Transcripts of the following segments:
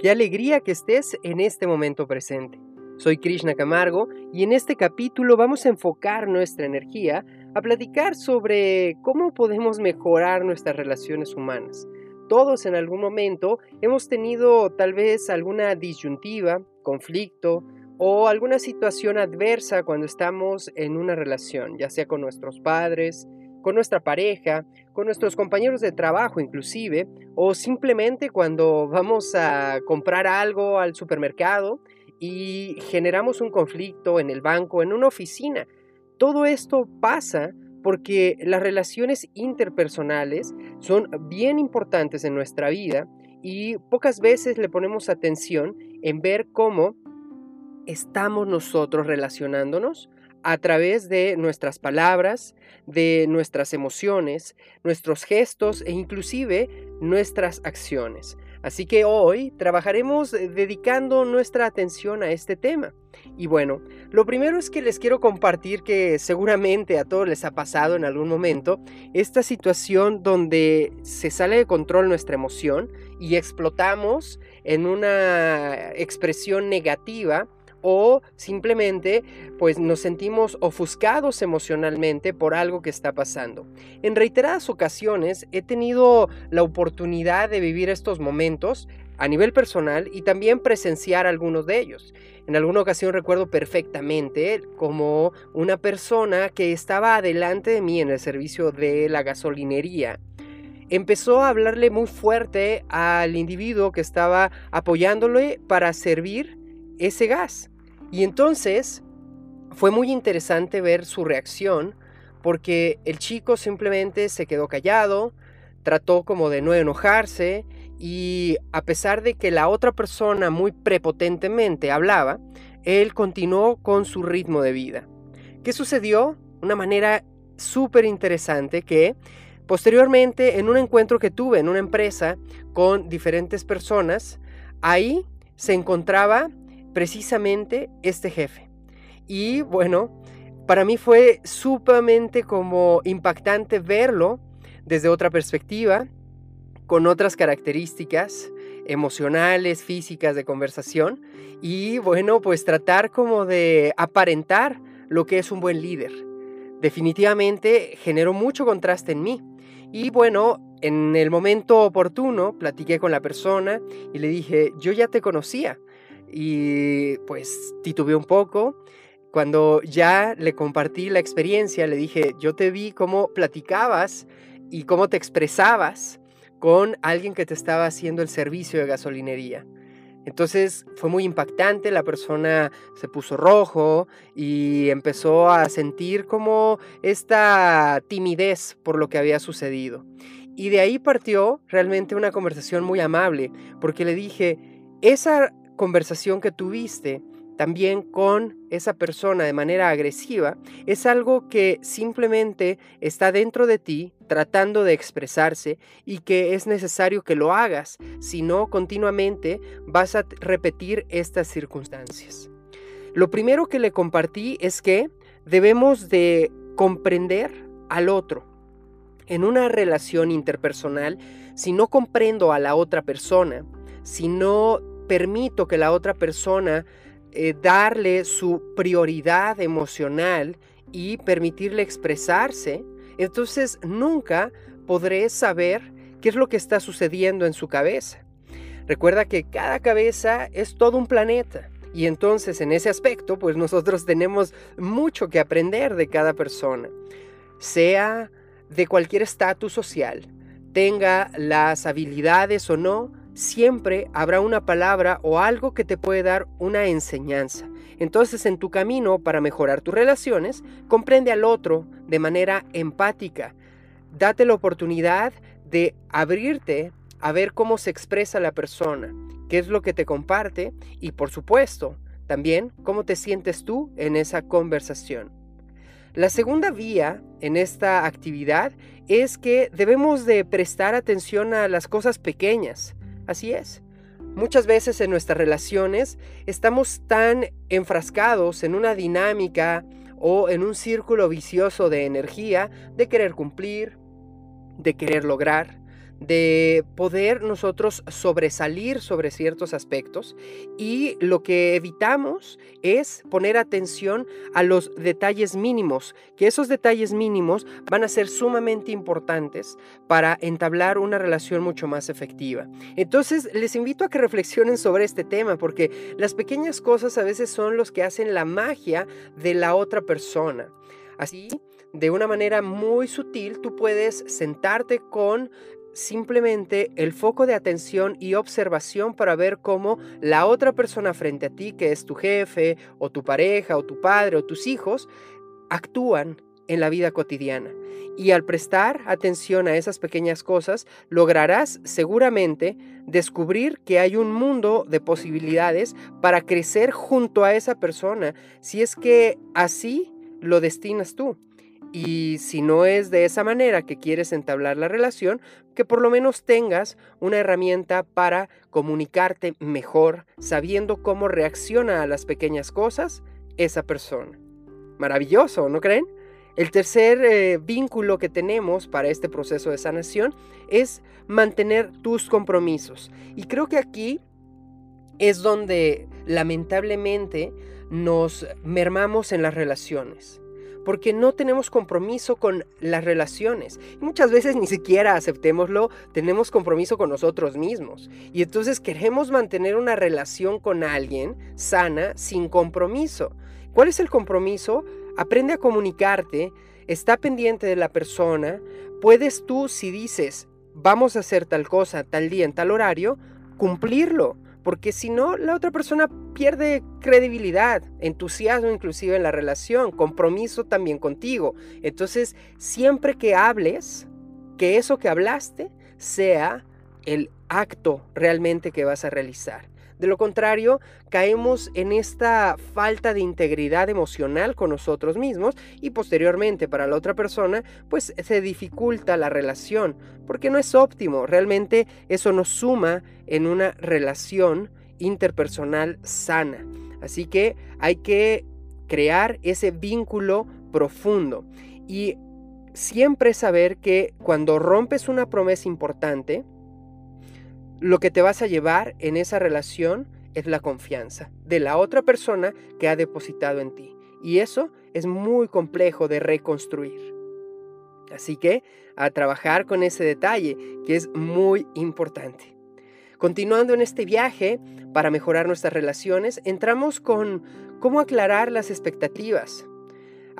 Qué alegría que estés en este momento presente. Soy Krishna Camargo y en este capítulo vamos a enfocar nuestra energía a platicar sobre cómo podemos mejorar nuestras relaciones humanas. Todos en algún momento hemos tenido tal vez alguna disyuntiva, conflicto o alguna situación adversa cuando estamos en una relación, ya sea con nuestros padres, con nuestra pareja, con nuestros compañeros de trabajo inclusive, o simplemente cuando vamos a comprar algo al supermercado y generamos un conflicto en el banco, en una oficina. Todo esto pasa porque las relaciones interpersonales son bien importantes en nuestra vida y pocas veces le ponemos atención en ver cómo estamos nosotros relacionándonos a través de nuestras palabras, de nuestras emociones, nuestros gestos e inclusive nuestras acciones. Así que hoy trabajaremos eh, dedicando nuestra atención a este tema. Y bueno, lo primero es que les quiero compartir que seguramente a todos les ha pasado en algún momento esta situación donde se sale de control nuestra emoción y explotamos en una expresión negativa o simplemente pues nos sentimos ofuscados emocionalmente por algo que está pasando. En reiteradas ocasiones he tenido la oportunidad de vivir estos momentos a nivel personal y también presenciar algunos de ellos. En alguna ocasión recuerdo perfectamente como una persona que estaba adelante de mí en el servicio de la gasolinería empezó a hablarle muy fuerte al individuo que estaba apoyándole para servir ese gas. Y entonces fue muy interesante ver su reacción porque el chico simplemente se quedó callado, trató como de no enojarse y a pesar de que la otra persona muy prepotentemente hablaba, él continuó con su ritmo de vida. ¿Qué sucedió? Una manera súper interesante que posteriormente en un encuentro que tuve en una empresa con diferentes personas, ahí se encontraba precisamente este jefe. Y bueno, para mí fue sumamente como impactante verlo desde otra perspectiva, con otras características emocionales, físicas de conversación y bueno, pues tratar como de aparentar lo que es un buen líder. Definitivamente generó mucho contraste en mí. Y bueno, en el momento oportuno platiqué con la persona y le dije, yo ya te conocía, y pues titubeé un poco. Cuando ya le compartí la experiencia, le dije, yo te vi cómo platicabas y cómo te expresabas con alguien que te estaba haciendo el servicio de gasolinería. Entonces fue muy impactante, la persona se puso rojo y empezó a sentir como esta timidez por lo que había sucedido. Y de ahí partió realmente una conversación muy amable, porque le dije, esa conversación que tuviste también con esa persona de manera agresiva es algo que simplemente está dentro de ti tratando de expresarse y que es necesario que lo hagas, si no continuamente vas a repetir estas circunstancias. Lo primero que le compartí es que debemos de comprender al otro. En una relación interpersonal, si no comprendo a la otra persona, si no permito que la otra persona eh, darle su prioridad emocional y permitirle expresarse, entonces nunca podré saber qué es lo que está sucediendo en su cabeza. Recuerda que cada cabeza es todo un planeta y entonces en ese aspecto pues nosotros tenemos mucho que aprender de cada persona, sea de cualquier estatus social, tenga las habilidades o no, siempre habrá una palabra o algo que te puede dar una enseñanza. Entonces en tu camino para mejorar tus relaciones, comprende al otro de manera empática. Date la oportunidad de abrirte a ver cómo se expresa la persona, qué es lo que te comparte y por supuesto también cómo te sientes tú en esa conversación. La segunda vía en esta actividad es que debemos de prestar atención a las cosas pequeñas. Así es. Muchas veces en nuestras relaciones estamos tan enfrascados en una dinámica o en un círculo vicioso de energía, de querer cumplir, de querer lograr, de poder nosotros sobresalir sobre ciertos aspectos y lo que evitamos es poner atención a los detalles mínimos, que esos detalles mínimos van a ser sumamente importantes para entablar una relación mucho más efectiva. Entonces les invito a que reflexionen sobre este tema porque las pequeñas cosas a veces son los que hacen la magia de la otra persona. Así, de una manera muy sutil, tú puedes sentarte con simplemente el foco de atención y observación para ver cómo la otra persona frente a ti, que es tu jefe o tu pareja o tu padre o tus hijos, actúan en la vida cotidiana. Y al prestar atención a esas pequeñas cosas, lograrás seguramente descubrir que hay un mundo de posibilidades para crecer junto a esa persona, si es que así lo destinas tú. Y si no es de esa manera que quieres entablar la relación, que por lo menos tengas una herramienta para comunicarte mejor, sabiendo cómo reacciona a las pequeñas cosas esa persona. Maravilloso, ¿no creen? El tercer eh, vínculo que tenemos para este proceso de sanación es mantener tus compromisos. Y creo que aquí es donde lamentablemente nos mermamos en las relaciones porque no tenemos compromiso con las relaciones. Y muchas veces ni siquiera aceptémoslo, tenemos compromiso con nosotros mismos. Y entonces queremos mantener una relación con alguien sana sin compromiso. ¿Cuál es el compromiso? Aprende a comunicarte, está pendiente de la persona, puedes tú si dices, vamos a hacer tal cosa, tal día, en tal horario, cumplirlo porque si no, la otra persona pierde credibilidad, entusiasmo inclusive en la relación, compromiso también contigo. Entonces, siempre que hables, que eso que hablaste sea el acto realmente que vas a realizar. De lo contrario, caemos en esta falta de integridad emocional con nosotros mismos y posteriormente para la otra persona, pues se dificulta la relación, porque no es óptimo. Realmente eso nos suma en una relación interpersonal sana. Así que hay que crear ese vínculo profundo y siempre saber que cuando rompes una promesa importante, lo que te vas a llevar en esa relación es la confianza de la otra persona que ha depositado en ti. Y eso es muy complejo de reconstruir. Así que a trabajar con ese detalle que es muy importante. Continuando en este viaje para mejorar nuestras relaciones, entramos con cómo aclarar las expectativas.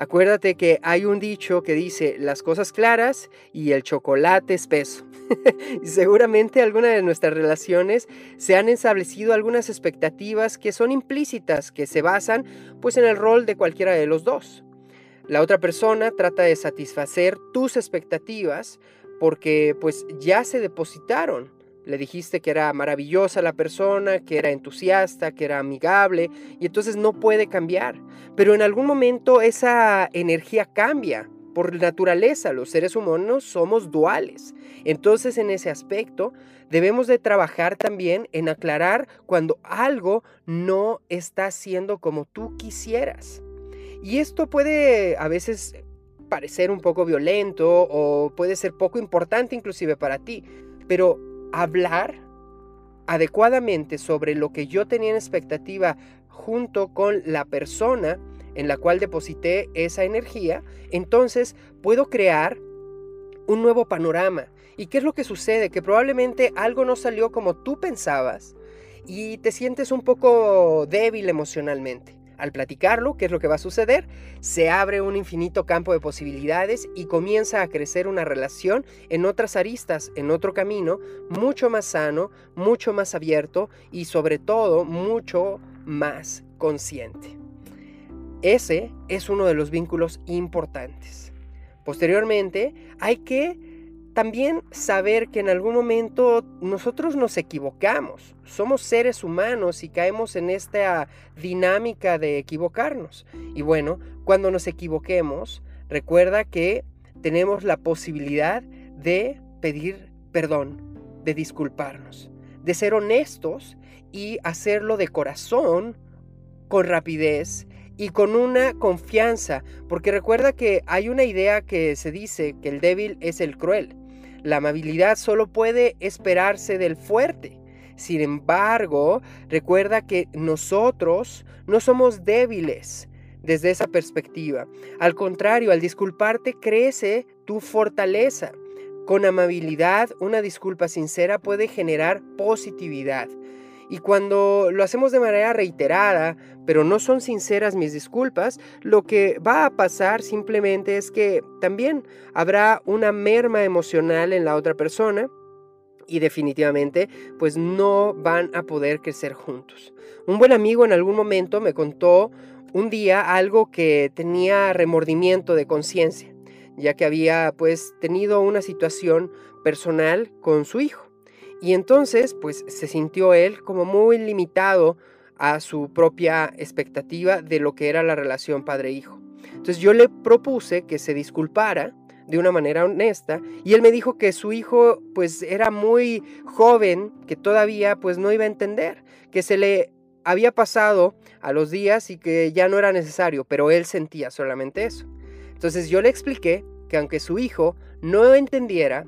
Acuérdate que hay un dicho que dice las cosas claras y el chocolate espeso. seguramente algunas de nuestras relaciones se han establecido algunas expectativas que son implícitas, que se basan pues en el rol de cualquiera de los dos. La otra persona trata de satisfacer tus expectativas porque pues ya se depositaron le dijiste que era maravillosa la persona, que era entusiasta, que era amigable, y entonces no puede cambiar. Pero en algún momento esa energía cambia. Por naturaleza, los seres humanos somos duales. Entonces, en ese aspecto, debemos de trabajar también en aclarar cuando algo no está siendo como tú quisieras. Y esto puede a veces parecer un poco violento o puede ser poco importante inclusive para ti, pero hablar adecuadamente sobre lo que yo tenía en expectativa junto con la persona en la cual deposité esa energía, entonces puedo crear un nuevo panorama. ¿Y qué es lo que sucede? Que probablemente algo no salió como tú pensabas y te sientes un poco débil emocionalmente. Al platicarlo, ¿qué es lo que va a suceder? Se abre un infinito campo de posibilidades y comienza a crecer una relación en otras aristas, en otro camino, mucho más sano, mucho más abierto y sobre todo mucho más consciente. Ese es uno de los vínculos importantes. Posteriormente, hay que también saber que en algún momento nosotros nos equivocamos. Somos seres humanos y caemos en esta dinámica de equivocarnos. Y bueno, cuando nos equivoquemos, recuerda que tenemos la posibilidad de pedir perdón, de disculparnos, de ser honestos y hacerlo de corazón, con rapidez y con una confianza, porque recuerda que hay una idea que se dice que el débil es el cruel. La amabilidad solo puede esperarse del fuerte. Sin embargo, recuerda que nosotros no somos débiles desde esa perspectiva. Al contrario, al disculparte crece tu fortaleza. Con amabilidad, una disculpa sincera puede generar positividad. Y cuando lo hacemos de manera reiterada, pero no son sinceras mis disculpas, lo que va a pasar simplemente es que también habrá una merma emocional en la otra persona y definitivamente pues no van a poder crecer juntos. Un buen amigo en algún momento me contó un día algo que tenía remordimiento de conciencia, ya que había pues tenido una situación personal con su hijo. Y entonces, pues se sintió él como muy limitado a su propia expectativa de lo que era la relación padre-hijo. Entonces yo le propuse que se disculpara de una manera honesta y él me dijo que su hijo pues era muy joven, que todavía pues no iba a entender, que se le había pasado a los días y que ya no era necesario, pero él sentía solamente eso. Entonces yo le expliqué que aunque su hijo no entendiera,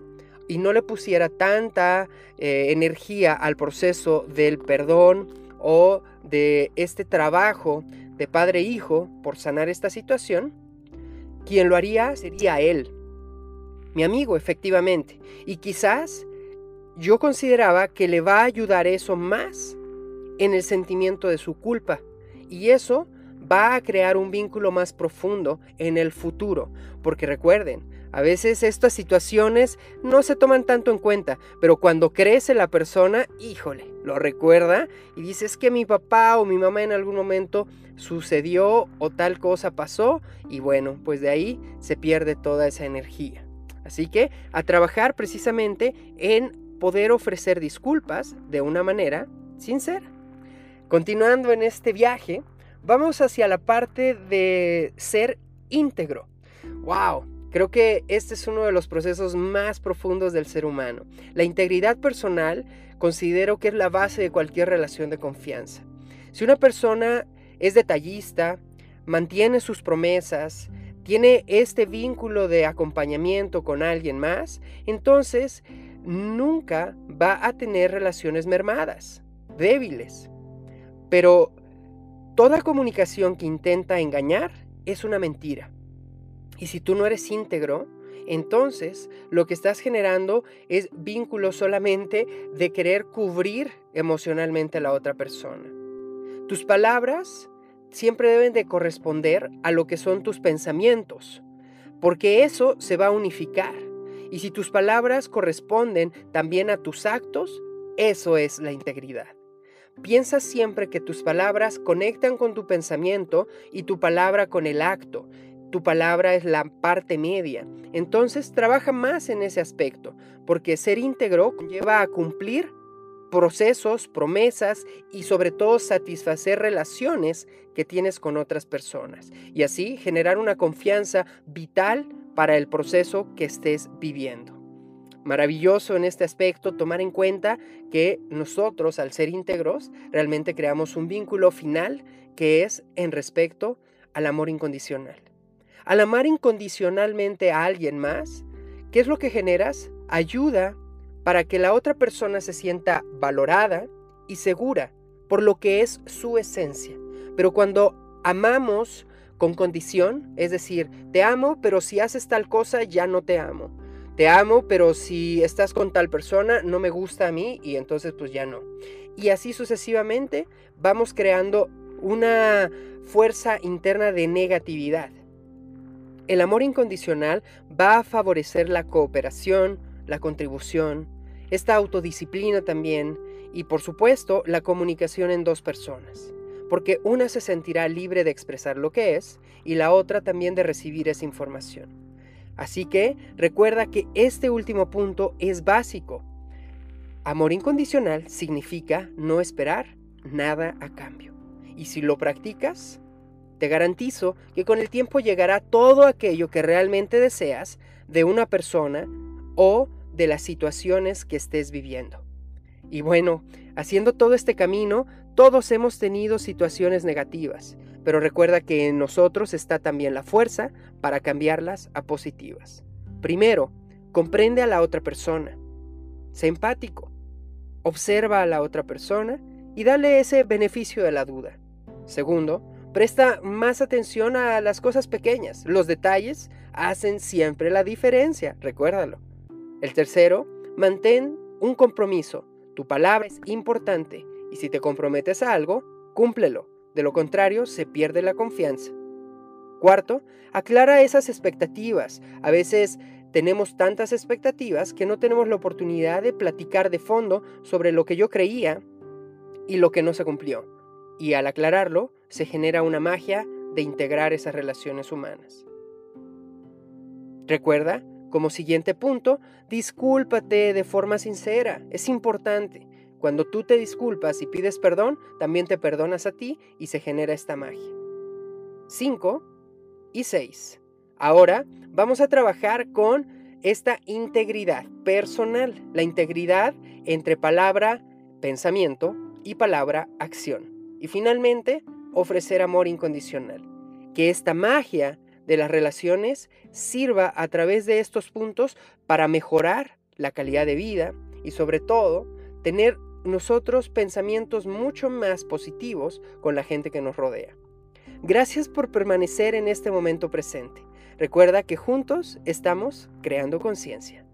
y no le pusiera tanta eh, energía al proceso del perdón o de este trabajo de padre e hijo por sanar esta situación, quien lo haría sería él, mi amigo, efectivamente. Y quizás yo consideraba que le va a ayudar eso más en el sentimiento de su culpa. Y eso va a crear un vínculo más profundo en el futuro. Porque recuerden, a veces estas situaciones no se toman tanto en cuenta, pero cuando crece la persona, híjole, lo recuerda y dice es que mi papá o mi mamá en algún momento sucedió o tal cosa pasó y bueno, pues de ahí se pierde toda esa energía. Así que a trabajar precisamente en poder ofrecer disculpas de una manera sincera. Continuando en este viaje, vamos hacia la parte de ser íntegro. ¡Wow! Creo que este es uno de los procesos más profundos del ser humano. La integridad personal considero que es la base de cualquier relación de confianza. Si una persona es detallista, mantiene sus promesas, tiene este vínculo de acompañamiento con alguien más, entonces nunca va a tener relaciones mermadas, débiles. Pero toda comunicación que intenta engañar es una mentira. Y si tú no eres íntegro, entonces lo que estás generando es vínculo solamente de querer cubrir emocionalmente a la otra persona. Tus palabras siempre deben de corresponder a lo que son tus pensamientos, porque eso se va a unificar. Y si tus palabras corresponden también a tus actos, eso es la integridad. Piensa siempre que tus palabras conectan con tu pensamiento y tu palabra con el acto, tu palabra es la parte media. Entonces trabaja más en ese aspecto, porque ser íntegro lleva a cumplir procesos, promesas y sobre todo satisfacer relaciones que tienes con otras personas y así generar una confianza vital para el proceso que estés viviendo. Maravilloso en este aspecto tomar en cuenta que nosotros al ser íntegros realmente creamos un vínculo final que es en respecto al amor incondicional. Al amar incondicionalmente a alguien más, ¿qué es lo que generas? Ayuda para que la otra persona se sienta valorada y segura por lo que es su esencia. Pero cuando amamos con condición, es decir, te amo, pero si haces tal cosa ya no te amo. Te amo, pero si estás con tal persona no me gusta a mí y entonces pues ya no. Y así sucesivamente vamos creando una fuerza interna de negatividad. El amor incondicional va a favorecer la cooperación, la contribución, esta autodisciplina también y por supuesto la comunicación en dos personas, porque una se sentirá libre de expresar lo que es y la otra también de recibir esa información. Así que recuerda que este último punto es básico. Amor incondicional significa no esperar nada a cambio. Y si lo practicas, te garantizo que con el tiempo llegará todo aquello que realmente deseas de una persona o de las situaciones que estés viviendo. Y bueno, haciendo todo este camino, todos hemos tenido situaciones negativas, pero recuerda que en nosotros está también la fuerza para cambiarlas a positivas. Primero, comprende a la otra persona. Sé empático. Observa a la otra persona y dale ese beneficio de la duda. Segundo, presta más atención a las cosas pequeñas. Los detalles hacen siempre la diferencia, recuérdalo. El tercero, mantén un compromiso. Tu palabra es importante y si te comprometes a algo, cúmplelo. De lo contrario, se pierde la confianza. Cuarto, aclara esas expectativas. A veces tenemos tantas expectativas que no tenemos la oportunidad de platicar de fondo sobre lo que yo creía y lo que no se cumplió. Y al aclararlo, se genera una magia de integrar esas relaciones humanas. Recuerda, como siguiente punto, discúlpate de forma sincera. Es importante. Cuando tú te disculpas y pides perdón, también te perdonas a ti y se genera esta magia. 5 y 6. Ahora vamos a trabajar con esta integridad personal, la integridad entre palabra, pensamiento y palabra, acción. Y finalmente, ofrecer amor incondicional. Que esta magia de las relaciones sirva a través de estos puntos para mejorar la calidad de vida y sobre todo tener nosotros pensamientos mucho más positivos con la gente que nos rodea. Gracias por permanecer en este momento presente. Recuerda que juntos estamos creando conciencia.